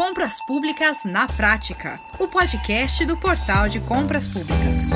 Compras Públicas na Prática, o podcast do Portal de Compras Públicas.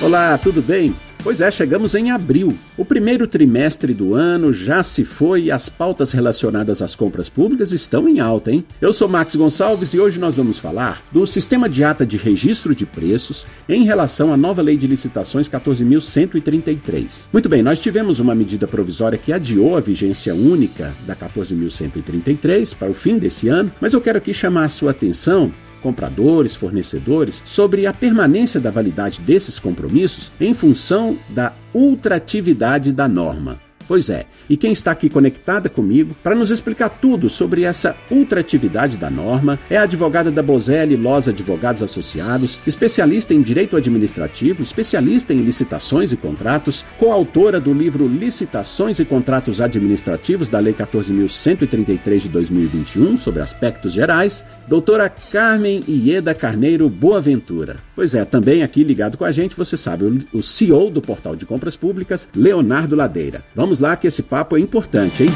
Olá, tudo bem? Pois é, chegamos em abril. O primeiro trimestre do ano já se foi e as pautas relacionadas às compras públicas estão em alta, hein? Eu sou Max Gonçalves e hoje nós vamos falar do sistema de ata de registro de preços em relação à nova lei de licitações 14.133. Muito bem, nós tivemos uma medida provisória que adiou a vigência única da 14.133 para o fim desse ano, mas eu quero aqui chamar a sua atenção compradores, fornecedores, sobre a permanência da validade desses compromissos em função da ultratividade da norma. Pois é, e quem está aqui conectada comigo para nos explicar tudo sobre essa ultratividade da norma é a advogada da Bozelli Loz Advogados Associados, especialista em direito administrativo, especialista em licitações e contratos, coautora do livro Licitações e Contratos Administrativos da Lei 14.133 de 2021 sobre aspectos gerais, doutora Carmen Ieda Carneiro Boaventura. Pois é, também aqui ligado com a gente, você sabe, o CEO do Portal de Compras Públicas, Leonardo Ladeira. Vamos Vamos lá que esse papo é importante, hein?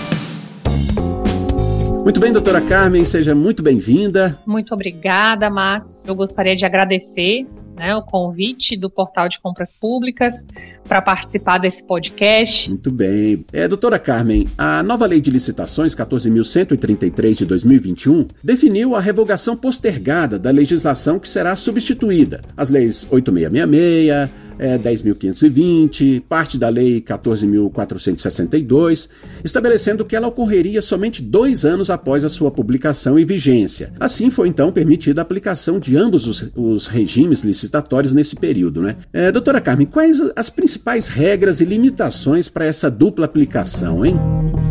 Muito bem, doutora Carmen, seja muito bem-vinda. Muito obrigada, Max. Eu gostaria de agradecer né, o convite do Portal de Compras Públicas para participar desse podcast. Muito bem. É, doutora Carmen, a nova lei de licitações 14.133 de 2021 definiu a revogação postergada da legislação que será substituída. As leis 8666, é, 10.520, parte da Lei 14.462, estabelecendo que ela ocorreria somente dois anos após a sua publicação e vigência. Assim foi então permitida a aplicação de ambos os, os regimes licitatórios nesse período. Né? É, doutora Carmen, quais as principais regras e limitações para essa dupla aplicação, hein?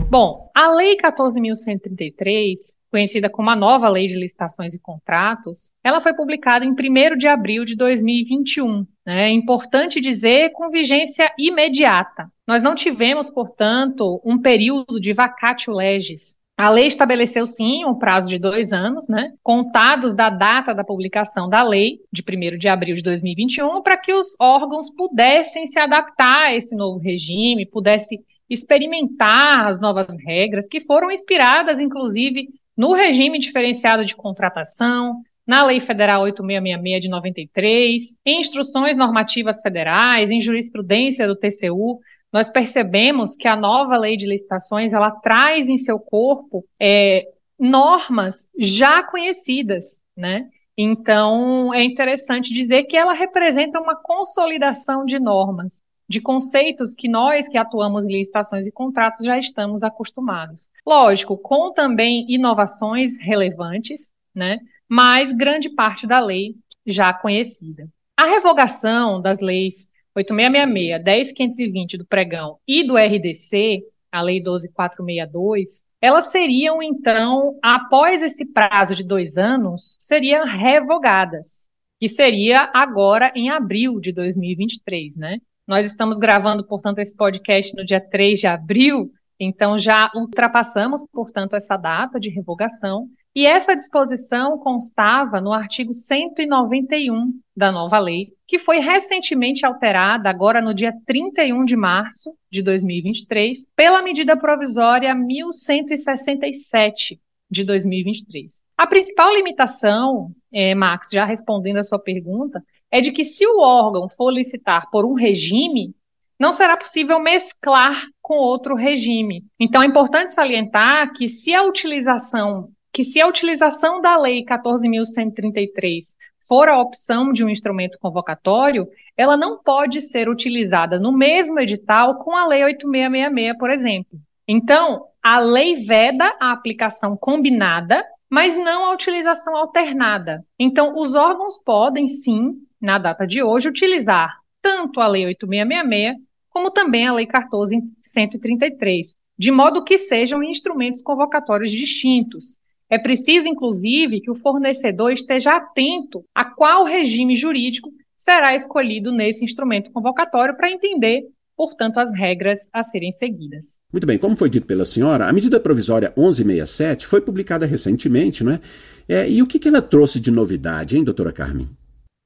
Bom, a Lei 14.133 conhecida como a nova Lei de Licitações e Contratos, ela foi publicada em 1 de abril de 2021. Né? É importante dizer com vigência imediata. Nós não tivemos, portanto, um período de vacatio legis. A lei estabeleceu, sim, um prazo de dois anos, né, contados da data da publicação da lei, de 1 de abril de 2021, para que os órgãos pudessem se adaptar a esse novo regime, pudessem experimentar as novas regras, que foram inspiradas, inclusive, no regime diferenciado de contratação, na Lei Federal 8666 de 93, em instruções normativas federais, em jurisprudência do TCU, nós percebemos que a nova lei de licitações ela traz em seu corpo é, normas já conhecidas, né? Então é interessante dizer que ela representa uma consolidação de normas de conceitos que nós que atuamos em licitações e contratos já estamos acostumados. Lógico, com também inovações relevantes, né? Mas grande parte da lei já conhecida. A revogação das leis 8666, 10520 do pregão e do RDC, a lei 12462, elas seriam, então, após esse prazo de dois anos, seriam revogadas, que seria agora em abril de 2023, né? Nós estamos gravando, portanto, esse podcast no dia 3 de abril, então já ultrapassamos, portanto, essa data de revogação. E essa disposição constava no artigo 191 da nova lei, que foi recentemente alterada, agora no dia 31 de março de 2023, pela medida provisória 1167 de 2023. A principal limitação, é, Max, já respondendo a sua pergunta, é de que se o órgão for licitar por um regime, não será possível mesclar com outro regime. Então é importante salientar que se a utilização que se a utilização da lei 14.133 for a opção de um instrumento convocatório, ela não pode ser utilizada no mesmo edital com a lei 8666, por exemplo. Então, a lei veda a aplicação combinada, mas não a utilização alternada. Então, os órgãos podem sim na data de hoje, utilizar tanto a Lei 8666 como também a Lei 14133, de modo que sejam instrumentos convocatórios distintos. É preciso, inclusive, que o fornecedor esteja atento a qual regime jurídico será escolhido nesse instrumento convocatório para entender portanto, as regras a serem seguidas. Muito bem, como foi dito pela senhora, a medida provisória 1167 foi publicada recentemente, não é? é e o que, que ela trouxe de novidade, hein, doutora Carmen?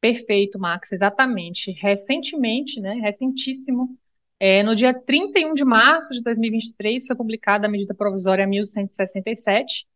Perfeito, Max, exatamente. Recentemente, né, recentíssimo, é, no dia 31 de março de 2023 foi publicada a medida provisória 1167,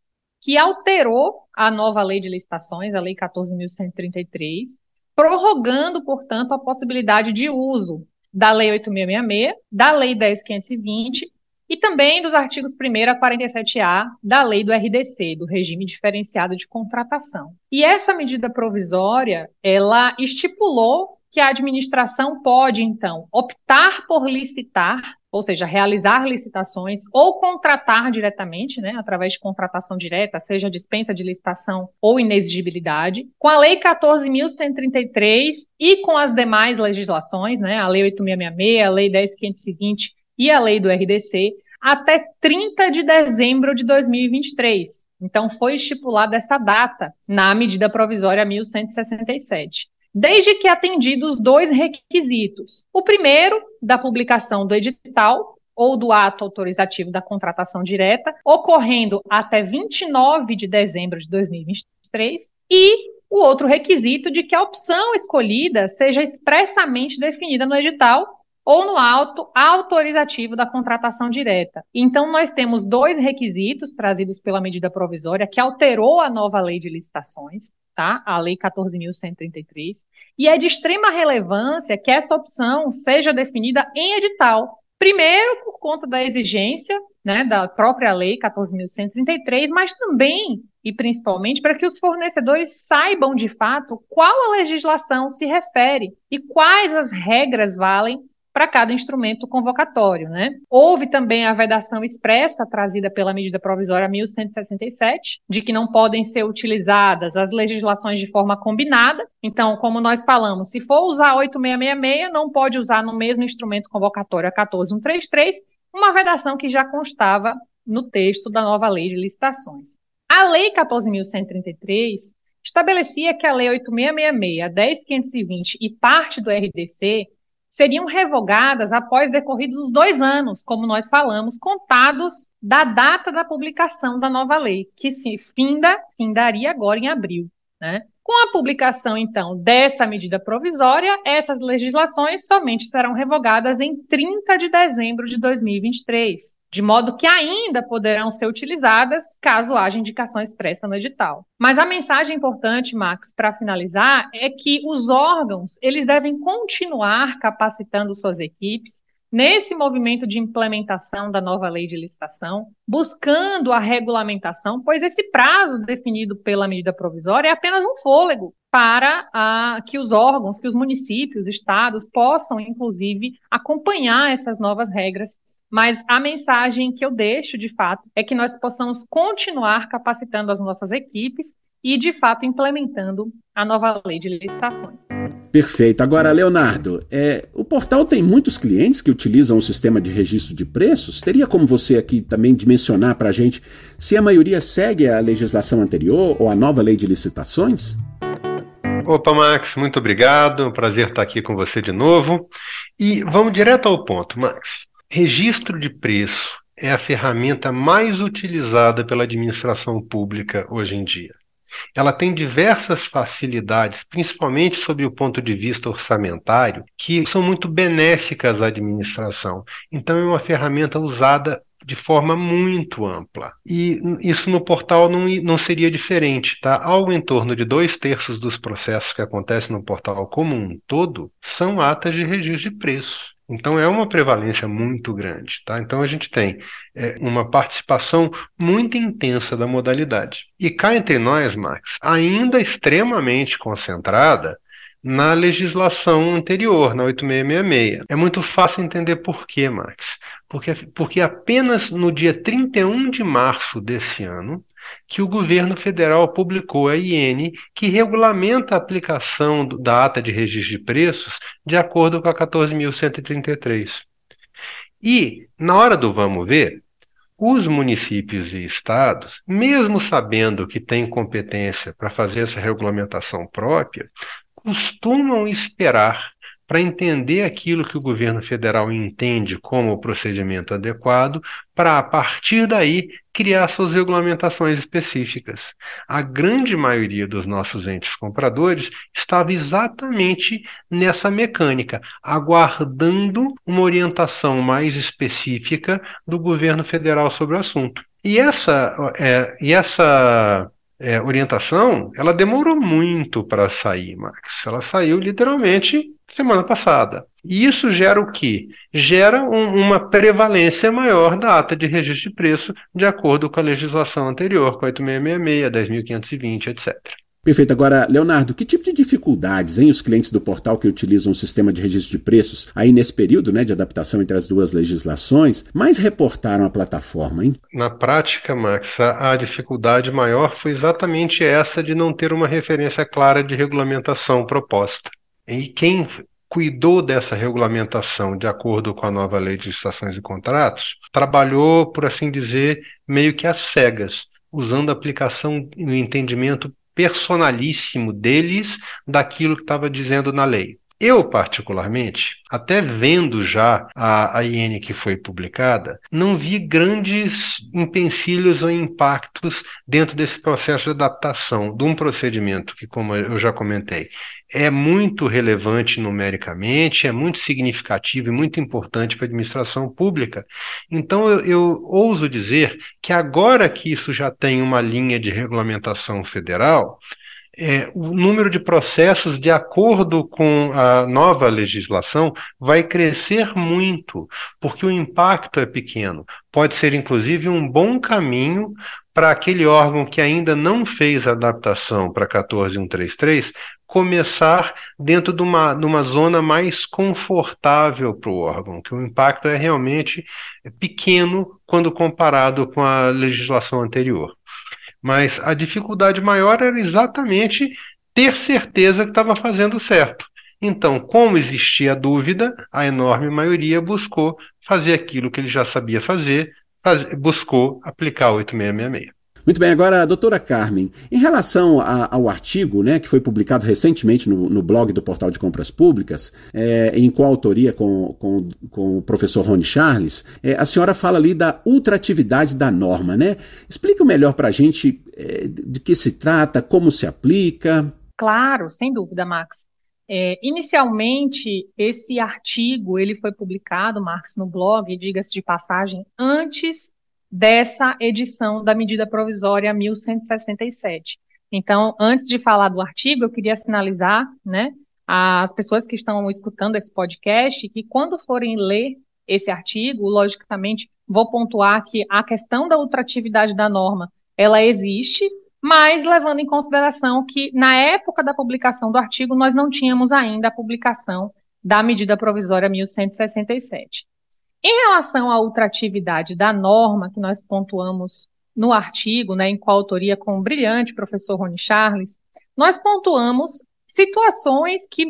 que alterou a nova lei de licitações, a lei 14.133, prorrogando, portanto, a possibilidade de uso da lei 8666, da lei 10520 e também dos artigos 1 a 47A da lei do RDC, do regime diferenciado de contratação. E essa medida provisória, ela estipulou que a administração pode, então, optar por licitar, ou seja, realizar licitações ou contratar diretamente, né, através de contratação direta, seja dispensa de licitação ou inexigibilidade, com a Lei 14.133 e com as demais legislações, né, a Lei 8.666, a Lei 10.520 e a lei do RDC até 30 de dezembro de 2023. Então, foi estipulada essa data na medida provisória 1167. Desde que atendidos dois requisitos. O primeiro, da publicação do edital ou do ato autorizativo da contratação direta, ocorrendo até 29 de dezembro de 2023, e o outro requisito de que a opção escolhida seja expressamente definida no edital ou no auto autorizativo da contratação direta. Então, nós temos dois requisitos trazidos pela medida provisória que alterou a nova lei de licitações, tá? A lei 14.133, e é de extrema relevância que essa opção seja definida em edital. Primeiro, por conta da exigência né, da própria lei 14.133, mas também e principalmente para que os fornecedores saibam de fato qual a legislação se refere e quais as regras valem para cada instrumento convocatório. Né? Houve também a vedação expressa trazida pela medida provisória 1167, de que não podem ser utilizadas as legislações de forma combinada. Então, como nós falamos, se for usar 8666, não pode usar no mesmo instrumento convocatório a 14133, uma vedação que já constava no texto da nova lei de licitações. A Lei 14.133 estabelecia que a Lei 8666, a 10520 e parte do RDC seriam revogadas após decorridos os dois anos, como nós falamos, contados da data da publicação da nova lei, que se finda, findaria agora em abril. Né? Com a publicação, então, dessa medida provisória, essas legislações somente serão revogadas em 30 de dezembro de 2023, de modo que ainda poderão ser utilizadas caso haja indicação expressa no edital. Mas a mensagem importante, Max, para finalizar, é que os órgãos, eles devem continuar capacitando suas equipes, nesse movimento de implementação da nova lei de licitação, buscando a regulamentação, pois esse prazo definido pela medida provisória é apenas um fôlego para a, que os órgãos, que os municípios, estados possam, inclusive, acompanhar essas novas regras. Mas a mensagem que eu deixo, de fato, é que nós possamos continuar capacitando as nossas equipes e, de fato, implementando a nova lei de licitações. Perfeito. Agora, Leonardo, é, o portal tem muitos clientes que utilizam o sistema de registro de preços. Teria como você aqui também dimensionar para a gente se a maioria segue a legislação anterior ou a nova lei de licitações? Opa, Max, muito obrigado. Prazer estar aqui com você de novo. E vamos direto ao ponto, Max. Registro de preço é a ferramenta mais utilizada pela administração pública hoje em dia. Ela tem diversas facilidades, principalmente sob o ponto de vista orçamentário, que são muito benéficas à administração. Então, é uma ferramenta usada de forma muito ampla. E isso no portal não, não seria diferente, tá? Algo em torno de dois terços dos processos que acontecem no portal como um todo são atas de registro de preço. Então é uma prevalência muito grande, tá? Então a gente tem é, uma participação muito intensa da modalidade. E cá entre nós, Max, ainda extremamente concentrada na legislação anterior, na 8666. É muito fácil entender por quê, Max. Porque, porque apenas no dia 31 de março desse ano que o governo federal publicou a IN, que regulamenta a aplicação da ata de registro de preços de acordo com a 14.133. E, na hora do vamos ver, os municípios e estados, mesmo sabendo que têm competência para fazer essa regulamentação própria, costumam esperar para entender aquilo que o governo federal entende como o procedimento adequado, para, a partir daí, criar suas regulamentações específicas. A grande maioria dos nossos entes compradores estava exatamente nessa mecânica, aguardando uma orientação mais específica do governo federal sobre o assunto. E essa, é, e essa é, orientação, ela demorou muito para sair, Max. Ela saiu literalmente semana passada. E isso gera o quê? Gera um, uma prevalência maior da ata de registro de preço de acordo com a legislação anterior, com a 8666, 10.520, etc. Perfeito. Agora, Leonardo, que tipo de dificuldades, hein, os clientes do portal que utilizam o sistema de registro de preços, aí nesse período, né, de adaptação entre as duas legislações, mais reportaram a plataforma, hein? Na prática, Max, a, a dificuldade maior foi exatamente essa de não ter uma referência clara de regulamentação proposta. E quem cuidou dessa regulamentação de acordo com a nova lei de licitações e contratos, trabalhou, por assim dizer, meio que às cegas, usando a aplicação no entendimento personalíssimo deles daquilo que estava dizendo na lei. Eu, particularmente, até vendo já a, a IN que foi publicada, não vi grandes empecilhos ou impactos dentro desse processo de adaptação de um procedimento que, como eu já comentei, é muito relevante numericamente, é muito significativo e muito importante para a administração pública. Então, eu, eu ouso dizer que agora que isso já tem uma linha de regulamentação federal, é, o número de processos, de acordo com a nova legislação, vai crescer muito, porque o impacto é pequeno. Pode ser, inclusive, um bom caminho para aquele órgão que ainda não fez adaptação para 14133 começar dentro de uma, de uma zona mais confortável para o órgão, que o impacto é realmente pequeno quando comparado com a legislação anterior. Mas a dificuldade maior era exatamente ter certeza que estava fazendo certo. Então, como existia dúvida, a enorme maioria buscou fazer aquilo que ele já sabia fazer, faz, buscou aplicar 8666. Muito bem, agora, doutora Carmen, em relação a, ao artigo né, que foi publicado recentemente no, no blog do Portal de Compras Públicas, é, em coautoria com, com, com o professor Rony Charles, é, a senhora fala ali da ultratividade da norma, né? Explica melhor para a gente é, de que se trata, como se aplica. Claro, sem dúvida, Max. É, inicialmente, esse artigo ele foi publicado, Marx, no blog, diga-se de passagem, antes dessa edição da medida provisória 1167. Então, antes de falar do artigo, eu queria sinalizar, né, as pessoas que estão escutando esse podcast, que quando forem ler esse artigo, logicamente, vou pontuar que a questão da ultratividade da norma, ela existe, mas levando em consideração que na época da publicação do artigo nós não tínhamos ainda a publicação da medida provisória 1167. Em relação à ultratividade da norma, que nós pontuamos no artigo, né, em coautoria com o brilhante professor Rony Charles, nós pontuamos situações que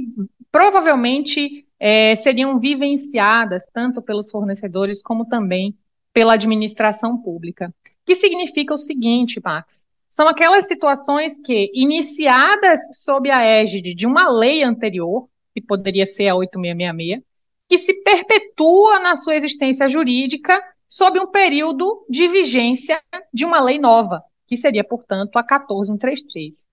provavelmente é, seriam vivenciadas tanto pelos fornecedores como também pela administração pública. Que significa o seguinte, Max: são aquelas situações que, iniciadas sob a égide de uma lei anterior, que poderia ser a 8666, que se perpetua na sua existência jurídica sob um período de vigência de uma lei nova, que seria, portanto, a 14133.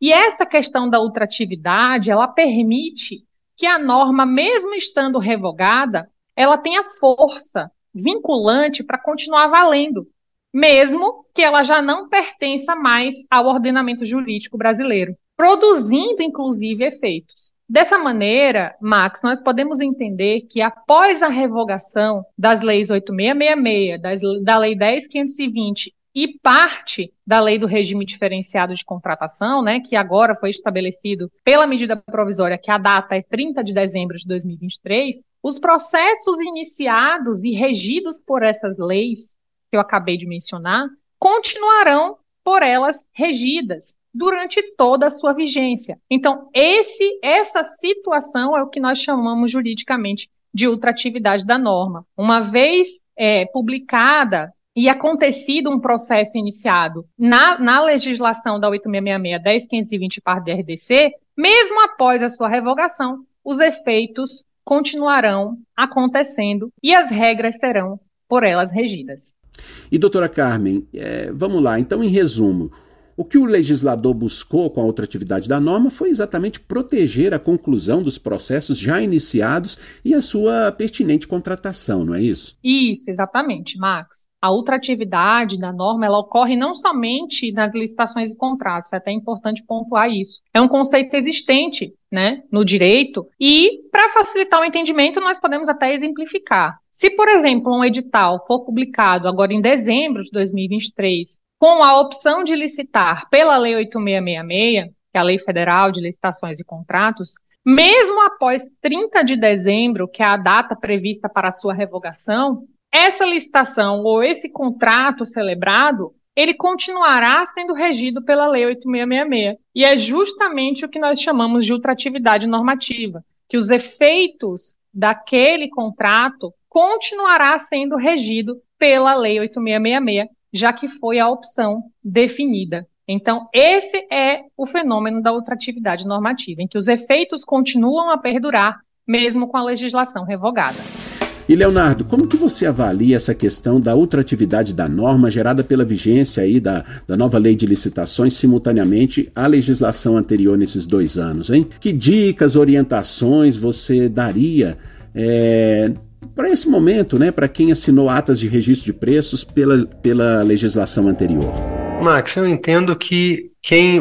E essa questão da ultratividade, ela permite que a norma, mesmo estando revogada, ela tenha força vinculante para continuar valendo, mesmo que ela já não pertença mais ao ordenamento jurídico brasileiro, produzindo inclusive efeitos. Dessa maneira, Max, nós podemos entender que após a revogação das leis 8666, das, da lei 10520 e parte da lei do regime diferenciado de contratação, né, que agora foi estabelecido pela medida provisória, que a data é 30 de dezembro de 2023, os processos iniciados e regidos por essas leis que eu acabei de mencionar continuarão por elas regidas durante toda a sua vigência. Então, esse, essa situação é o que nós chamamos juridicamente de ultratividade da norma. Uma vez é, publicada e acontecido um processo iniciado na, na legislação da 8666, 10520 par DRDC, mesmo após a sua revogação, os efeitos continuarão acontecendo e as regras serão por elas regidas. E doutora Carmen, é, vamos lá, então em resumo, o que o legislador buscou com a ultratividade da norma foi exatamente proteger a conclusão dos processos já iniciados e a sua pertinente contratação, não é isso? Isso, exatamente, Max. A ultratividade da norma ela ocorre não somente nas licitações e contratos, é até importante pontuar isso. É um conceito existente né, no direito e, para facilitar o entendimento, nós podemos até exemplificar. Se, por exemplo, um edital for publicado agora em dezembro de 2023 com a opção de licitar pela Lei 8666, que é a Lei Federal de Licitações e Contratos, mesmo após 30 de dezembro, que é a data prevista para sua revogação, essa licitação ou esse contrato celebrado, ele continuará sendo regido pela Lei 8666. E é justamente o que nós chamamos de ultratividade normativa, que os efeitos daquele contrato continuará sendo regido pela Lei 8666, já que foi a opção definida. Então, esse é o fenômeno da ultratividade normativa, em que os efeitos continuam a perdurar, mesmo com a legislação revogada. E Leonardo, como que você avalia essa questão da ultratividade da norma gerada pela vigência aí da, da nova lei de licitações simultaneamente à legislação anterior nesses dois anos, hein? Que dicas, orientações você daria é, para esse momento, né, para quem assinou atas de registro de preços pela, pela legislação anterior? Max, eu entendo que quem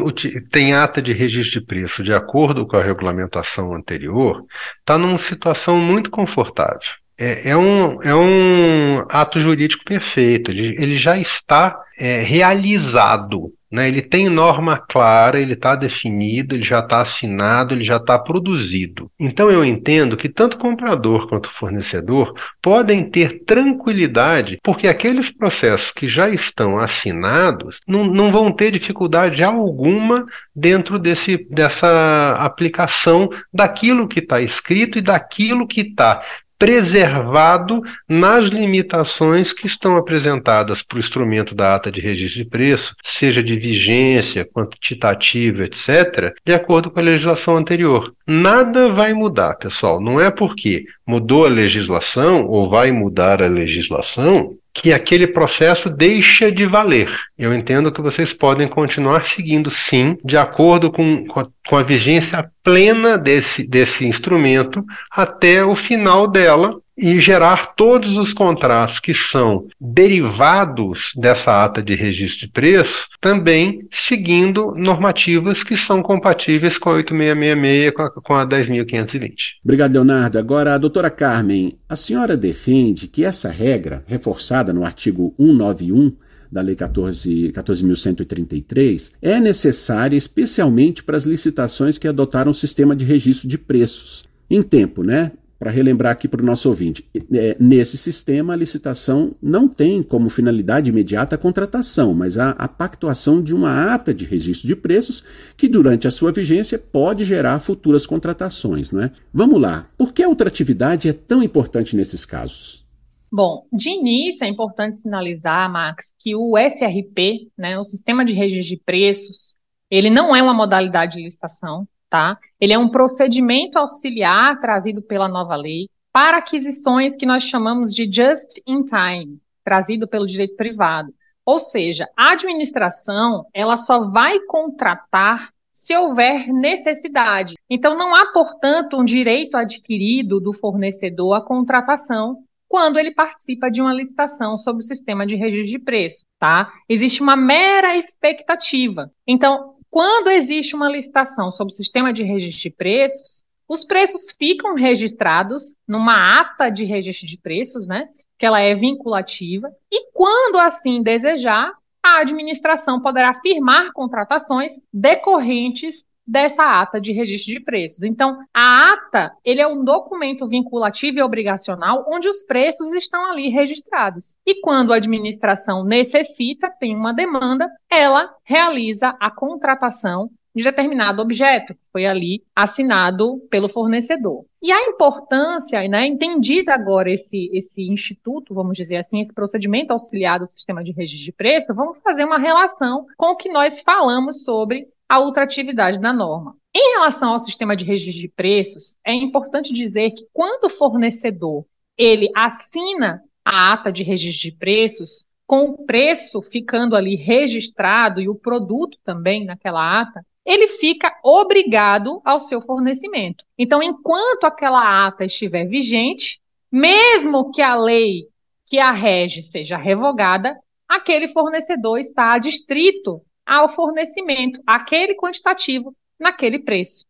tem ata de registro de preço de acordo com a regulamentação anterior está numa situação muito confortável. É, é, um, é um ato jurídico perfeito, ele, já está é, realizado né? Ele tem norma clara, ele está definido, ele já está assinado, ele já está produzido. Então eu entendo que tanto comprador quanto fornecedor podem ter tranquilidade, porque aqueles processos que já estão assinados não, não vão ter dificuldade alguma dentro desse, dessa aplicação daquilo que está escrito e daquilo que está preservado nas limitações que estão apresentadas para o instrumento da ata de registro de preço, seja de vigência, quantitativa, etc., de acordo com a legislação anterior. Nada vai mudar, pessoal. Não é porque mudou a legislação ou vai mudar a legislação que aquele processo deixa de valer. Eu entendo que vocês podem continuar seguindo, sim, de acordo com, com, a, vigência plena desse, desse instrumento até o final dela, e gerar todos os contratos que são derivados dessa ata de registro de preço, também seguindo normativas que são compatíveis com a 8666 com a, a 10.520. Obrigado, Leonardo. Agora, a doutora Carmen, a senhora defende que essa regra, reforçada no artigo 191, da Lei 14.133 é necessária especialmente para as licitações que adotaram o sistema de registro de preços. Em tempo, né? Para relembrar aqui para o nosso ouvinte, é, nesse sistema a licitação não tem como finalidade imediata a contratação, mas a, a pactuação de uma ata de registro de preços que durante a sua vigência pode gerar futuras contratações. Né? Vamos lá, por que a ultratividade é tão importante nesses casos? Bom, de início é importante sinalizar, Max, que o SRP, né, o Sistema de Registro de Preços, ele não é uma modalidade de licitação, tá? Ele é um procedimento auxiliar trazido pela nova lei para aquisições que nós chamamos de just in time, trazido pelo direito privado. Ou seja, a administração, ela só vai contratar se houver necessidade. Então, não há, portanto, um direito adquirido do fornecedor à contratação quando ele participa de uma licitação sob o sistema de registro de preço, tá? Existe uma mera expectativa. Então, quando existe uma licitação sob o sistema de registro de preços, os preços ficam registrados numa ata de registro de preços, né? Que ela é vinculativa, e quando assim desejar, a administração poderá firmar contratações decorrentes dessa ata de registro de preços. Então, a ata, ele é um documento vinculativo e obrigacional onde os preços estão ali registrados. E quando a administração necessita, tem uma demanda, ela realiza a contratação de determinado objeto que foi ali assinado pelo fornecedor. E a importância, né, entendida agora esse, esse instituto, vamos dizer assim, esse procedimento auxiliar do sistema de registro de preço, vamos fazer uma relação com o que nós falamos sobre a ultratividade da norma. Em relação ao sistema de registro de preços, é importante dizer que quando o fornecedor ele assina a ata de registro de preços, com o preço ficando ali registrado e o produto também naquela ata, ele fica obrigado ao seu fornecimento. Então, enquanto aquela ata estiver vigente, mesmo que a lei que a rege seja revogada, aquele fornecedor está adstrito ao fornecimento, aquele quantitativo, naquele preço.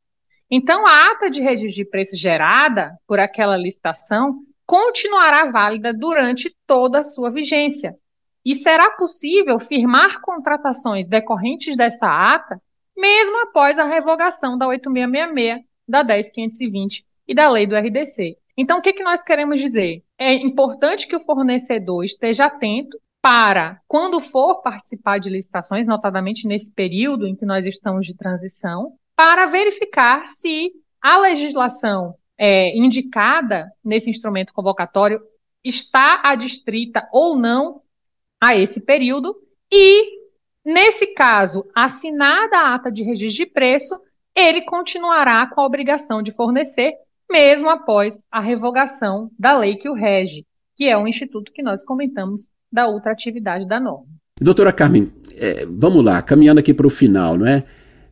Então, a ata de registro de preço gerada por aquela licitação continuará válida durante toda a sua vigência. E será possível firmar contratações decorrentes dessa ata, mesmo após a revogação da 8666, da 10520 e da lei do RDC. Então, o que, que nós queremos dizer? É importante que o fornecedor esteja atento para, quando for participar de licitações, notadamente nesse período em que nós estamos de transição, para verificar se a legislação é, indicada nesse instrumento convocatório está adstrita ou não a esse período e, nesse caso, assinada a ata de registro de preço, ele continuará com a obrigação de fornecer, mesmo após a revogação da lei que o rege, que é o instituto que nós comentamos da ultratividade da norma. Doutora Carmen, é, vamos lá, caminhando aqui para o final, não é?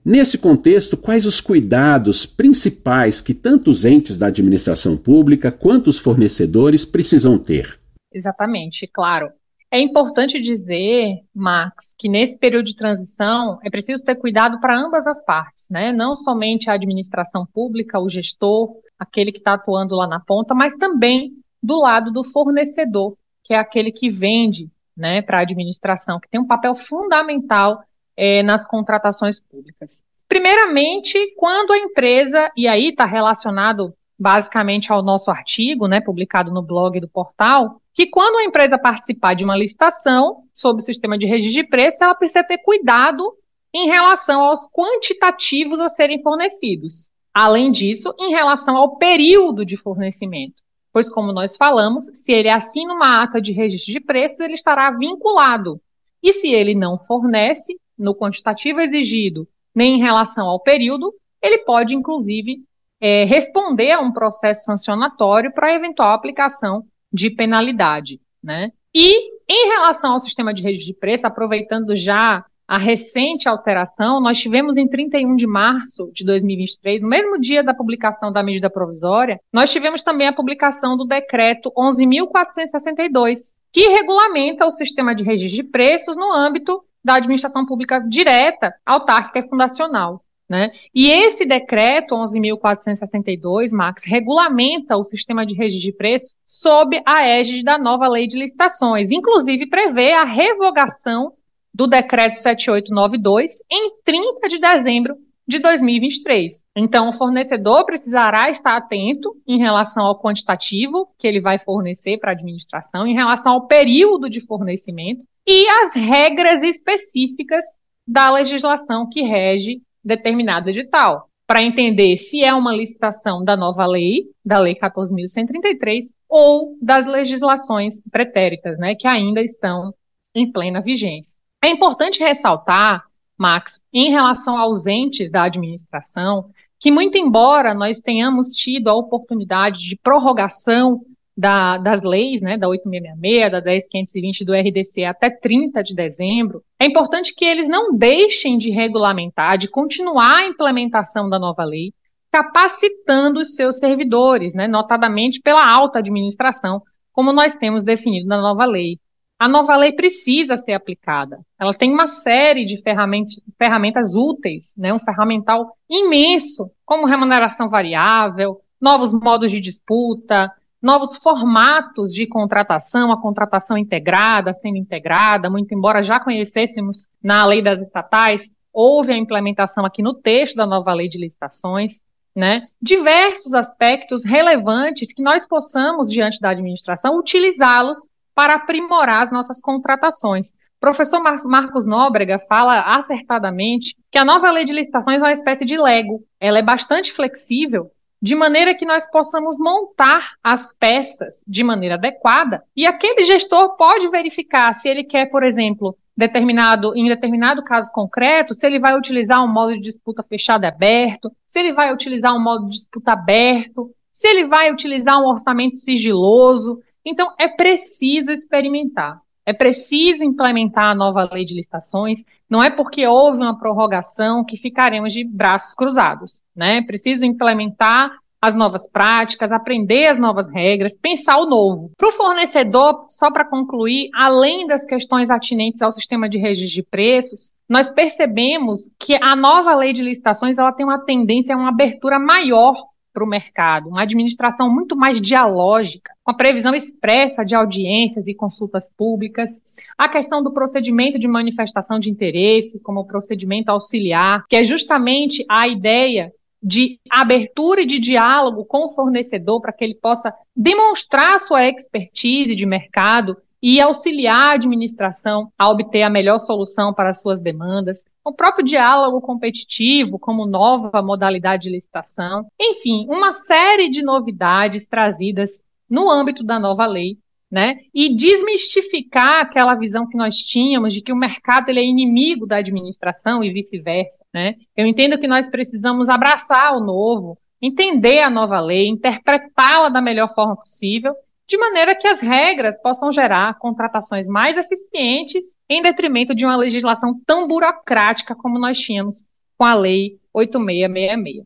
Nesse contexto, quais os cuidados principais que tanto os entes da administração pública quanto os fornecedores precisam ter? Exatamente, claro. É importante dizer, Max, que nesse período de transição é preciso ter cuidado para ambas as partes, né? Não somente a administração pública, o gestor, aquele que está atuando lá na ponta, mas também do lado do fornecedor, que é aquele que vende né, para a administração, que tem um papel fundamental é, nas contratações públicas. Primeiramente, quando a empresa, e aí está relacionado basicamente ao nosso artigo, né, publicado no blog do portal, que quando a empresa participar de uma licitação sob o sistema de registro de preço, ela precisa ter cuidado em relação aos quantitativos a serem fornecidos. Além disso, em relação ao período de fornecimento. Pois, como nós falamos, se ele assina uma ata de registro de preços, ele estará vinculado. E se ele não fornece, no quantitativo exigido, nem em relação ao período, ele pode, inclusive, é, responder a um processo sancionatório para eventual aplicação de penalidade. Né? E, em relação ao sistema de rede de preço, aproveitando já a recente alteração, nós tivemos em 31 de março de 2023, no mesmo dia da publicação da medida provisória, nós tivemos também a publicação do decreto 11.462, que regulamenta o sistema de registro de preços no âmbito da administração pública direta, autárquica e fundacional. Né? E esse decreto 11.462, Max, regulamenta o sistema de registro de preço sob a égide da nova lei de licitações, inclusive prevê a revogação do decreto 7892 em 30 de dezembro de 2023. Então, o fornecedor precisará estar atento em relação ao quantitativo que ele vai fornecer para a administração, em relação ao período de fornecimento e as regras específicas da legislação que rege determinado edital, para entender se é uma licitação da nova lei, da Lei 14.133, ou das legislações pretéritas, né, que ainda estão em plena vigência. É importante ressaltar, Max, em relação aos entes da administração, que muito embora nós tenhamos tido a oportunidade de prorrogação da, das leis, né, da 8666, da 10520 do RDC até 30 de dezembro, é importante que eles não deixem de regulamentar, de continuar a implementação da nova lei, capacitando os seus servidores, né, notadamente pela alta administração, como nós temos definido na nova lei. A nova lei precisa ser aplicada. Ela tem uma série de ferramentas, ferramentas úteis, né, um ferramental imenso, como remuneração variável, novos modos de disputa, novos formatos de contratação, a contratação integrada, semi-integrada, muito embora já conhecêssemos na lei das estatais, houve a implementação aqui no texto da nova lei de licitações, né? Diversos aspectos relevantes que nós possamos, diante da administração, utilizá-los para aprimorar as nossas contratações. Professor Mar Marcos Nóbrega fala acertadamente que a nova lei de licitações é uma espécie de Lego. Ela é bastante flexível de maneira que nós possamos montar as peças de maneira adequada e aquele gestor pode verificar se ele quer, por exemplo, determinado, em determinado caso concreto, se ele vai utilizar um modo de disputa fechado e aberto, se ele vai utilizar um modo de disputa aberto, se ele vai utilizar um orçamento sigiloso. Então, é preciso experimentar. É preciso implementar a nova lei de licitações. Não é porque houve uma prorrogação que ficaremos de braços cruzados, né? É preciso implementar as novas práticas, aprender as novas regras, pensar o novo. Para o fornecedor, só para concluir, além das questões atinentes ao sistema de registro de preços, nós percebemos que a nova lei de licitações ela tem uma tendência a uma abertura maior para o mercado, uma administração muito mais dialógica, com a previsão expressa de audiências e consultas públicas, a questão do procedimento de manifestação de interesse, como procedimento auxiliar, que é justamente a ideia de abertura e de diálogo com o fornecedor para que ele possa demonstrar sua expertise de mercado e auxiliar a administração a obter a melhor solução para as suas demandas, o próprio diálogo competitivo como nova modalidade de licitação, enfim, uma série de novidades trazidas no âmbito da nova lei, né? E desmistificar aquela visão que nós tínhamos de que o mercado ele é inimigo da administração e vice-versa, né? Eu entendo que nós precisamos abraçar o novo, entender a nova lei, interpretá-la da melhor forma possível de maneira que as regras possam gerar contratações mais eficientes em detrimento de uma legislação tão burocrática como nós tínhamos com a Lei 8666.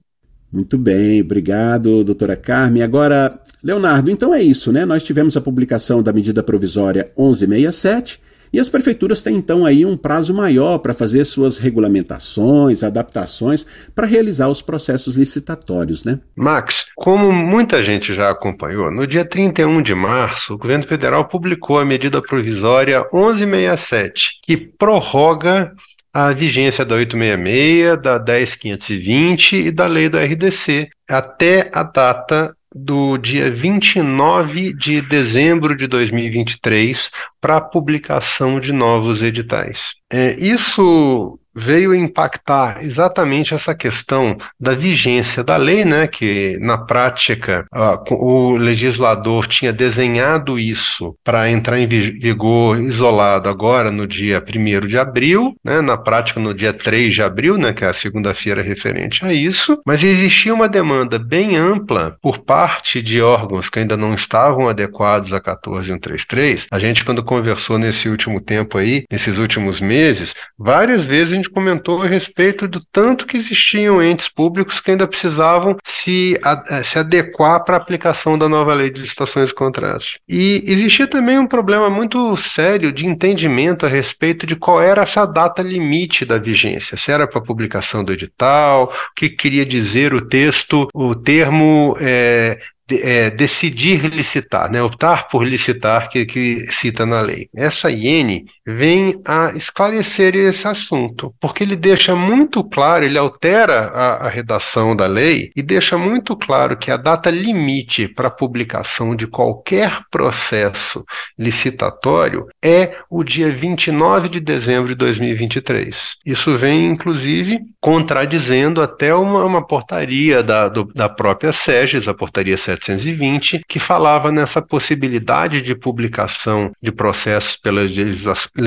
Muito bem, obrigado, doutora Carmen. Agora, Leonardo, então é isso, né? Nós tivemos a publicação da medida provisória 1167 e as prefeituras têm então aí um prazo maior para fazer suas regulamentações, adaptações, para realizar os processos licitatórios, né? Max, como muita gente já acompanhou, no dia 31 de março, o governo federal publicou a medida provisória 1167, que prorroga a vigência da 866, da 10520 e da lei do RDC até a data do dia 29 de dezembro de 2023 para a publicação de novos editais. É, isso veio impactar exatamente essa questão da vigência da lei, né, que na prática uh, o legislador tinha desenhado isso para entrar em vigor isolado agora no dia 1 de abril, né, na prática no dia 3 de abril, né, que é a segunda-feira referente a isso, mas existia uma demanda bem ampla por parte de órgãos que ainda não estavam adequados a 14133. A gente quando conversou nesse último tempo aí, nesses últimos meses, várias vezes a gente comentou a respeito do tanto que existiam entes públicos que ainda precisavam se, a, se adequar para a aplicação da nova lei de licitações e contratos. E existia também um problema muito sério de entendimento a respeito de qual era essa data limite da vigência, se era para publicação do edital, o que queria dizer o texto, o termo é, é, decidir licitar, né, optar por licitar, que, que cita na lei. Essa iene vem a esclarecer esse assunto, porque ele deixa muito claro, ele altera a, a redação da lei e deixa muito claro que a data limite para publicação de qualquer processo licitatório é o dia 29 de dezembro de 2023. Isso vem, inclusive, contradizendo até uma, uma portaria da, do, da própria SEGES, a portaria 720, que falava nessa possibilidade de publicação de processos pela legislação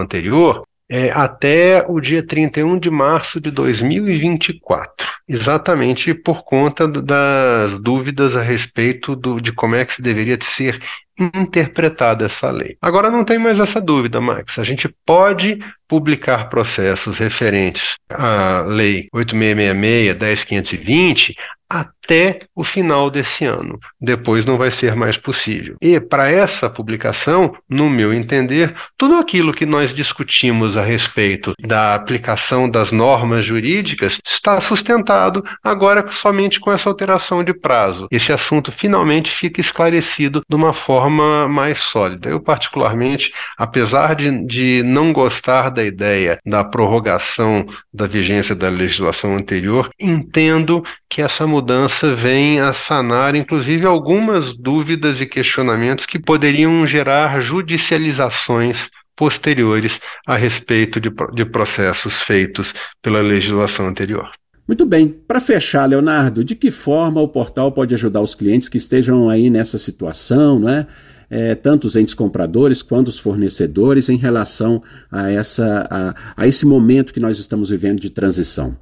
anterior é, até o dia 31 de março de 2024, exatamente por conta das dúvidas a respeito do, de como é que se deveria ser interpretada essa lei. Agora não tem mais essa dúvida, Max. A gente pode publicar processos referentes à Lei 8666, 10520 até o final desse ano. Depois não vai ser mais possível. E para essa publicação, no meu entender, tudo aquilo que nós discutimos a respeito da aplicação das normas jurídicas está sustentado agora somente com essa alteração de prazo. Esse assunto finalmente fica esclarecido de uma forma mais sólida. Eu, particularmente, apesar de, de não gostar da ideia da prorrogação da vigência da legislação anterior, entendo que essa mudança vem a sanar, inclusive, algumas dúvidas e questionamentos que poderiam gerar judicializações posteriores a respeito de, de processos feitos pela legislação anterior. Muito bem. Para fechar, Leonardo, de que forma o portal pode ajudar os clientes que estejam aí nessa situação, não é? é, tanto os entes compradores quanto os fornecedores em relação a, essa, a, a esse momento que nós estamos vivendo de transição?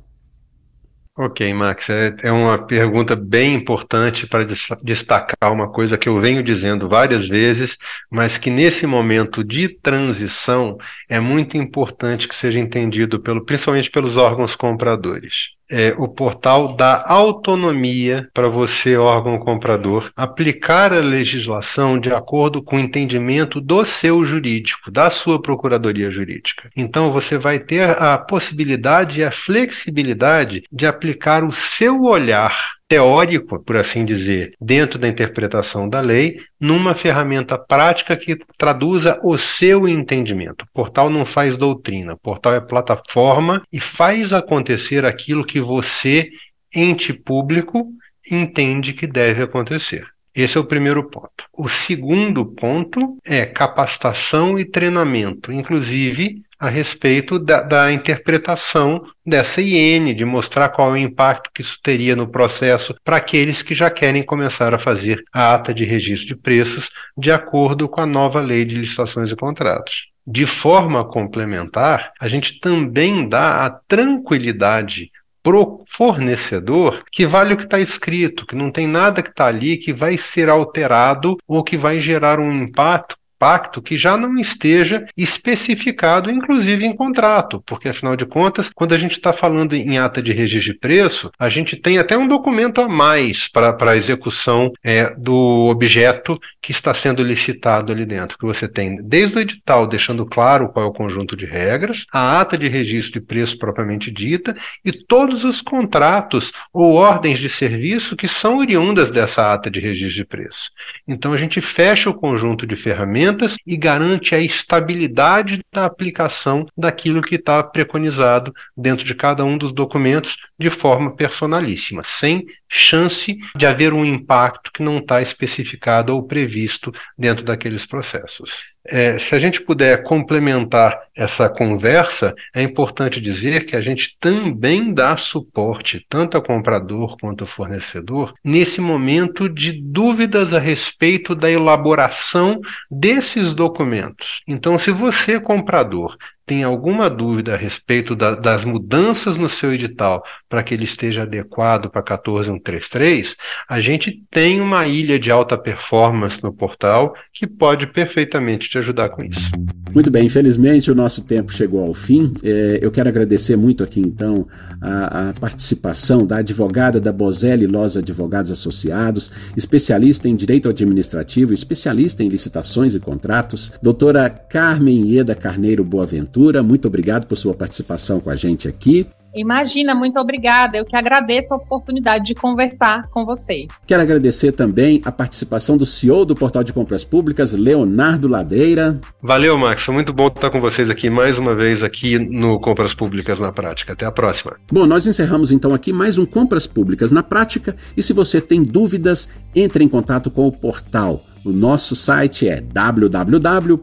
Ok, Max, é, é, uma pergunta bem importante para destacar uma coisa que eu venho dizendo várias vezes, mas que nesse momento de transição é muito importante que seja entendido pelo, principalmente pelos órgãos compradores é, o portal dá autonomia para você, órgão comprador, aplicar a legislação de acordo com o entendimento do seu jurídico, da sua procuradoria jurídica. Então, você vai ter a possibilidade e a flexibilidade de aplicar o seu olhar teórico, por assim dizer, dentro da interpretação da lei, numa ferramenta prática que traduza o seu entendimento. O portal não faz doutrina, o portal é plataforma e faz acontecer aquilo que você, ente público, entende que deve acontecer. Esse é o primeiro ponto. O segundo ponto é capacitação e treinamento, inclusive a respeito da, da, interpretação dessa IN, de mostrar qual é o impacto que isso teria no processo para aqueles que já querem começar a fazer a ata de registro de preços de acordo com a nova lei de licitações e contratos. De forma complementar, a gente também dá a tranquilidade pro fornecedor que vale o que está escrito, que não tem nada que está ali que vai ser alterado ou que vai gerar um impacto pacto que já não esteja especificado, inclusive em contrato, porque afinal de contas, quando a gente está falando em ata de registro de preço, a gente tem até um documento a mais para a execução é, do objeto que está sendo licitado ali dentro, que você tem desde o edital deixando claro qual é o conjunto de regras, a ata de registro de preço propriamente dita e todos os contratos ou ordens de serviço que são oriundas dessa ata de registro de preço. Então a gente fecha o conjunto de ferramentas ferramentas e garante a estabilidade da aplicação daquilo que está preconizado dentro de cada um dos documentos de forma personalíssima, sem chance de haver um impacto que não está especificado ou previsto dentro daqueles processos. É, se a gente puder complementar essa conversa, é importante dizer que a gente também dá suporte, tanto ao comprador quanto ao fornecedor, nesse momento de dúvidas a respeito da elaboração desses documentos. Então, se você, comprador, tem alguma dúvida a respeito da, das mudanças no seu edital para que ele esteja adequado para 14133, a gente tem uma ilha de alta performance no portal que pode perfeitamente te ajudar com isso. Muito bem, infelizmente o nosso tempo chegou ao fim. É, eu quero agradecer muito aqui então a, a participação da advogada da Bozelli Los Advogados Associados, especialista em direito administrativo, especialista em licitações e contratos, doutora Carmen Ieda Carneiro Boaventura. Muito obrigado por sua participação com a gente aqui. Imagina, muito obrigada. Eu que agradeço a oportunidade de conversar com vocês. Quero agradecer também a participação do CEO do Portal de Compras Públicas, Leonardo Ladeira. Valeu, Max. Foi muito bom estar com vocês aqui mais uma vez aqui no Compras Públicas na Prática. Até a próxima. Bom, nós encerramos então aqui mais um Compras Públicas na Prática e se você tem dúvidas, entre em contato com o portal. O nosso site é www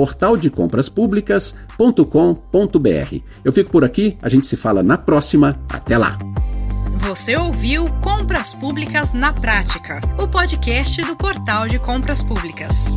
portaldecompraspublicas.com.br. Eu fico por aqui, a gente se fala na próxima. Até lá! Você ouviu Compras Públicas na Prática, o podcast do Portal de Compras Públicas.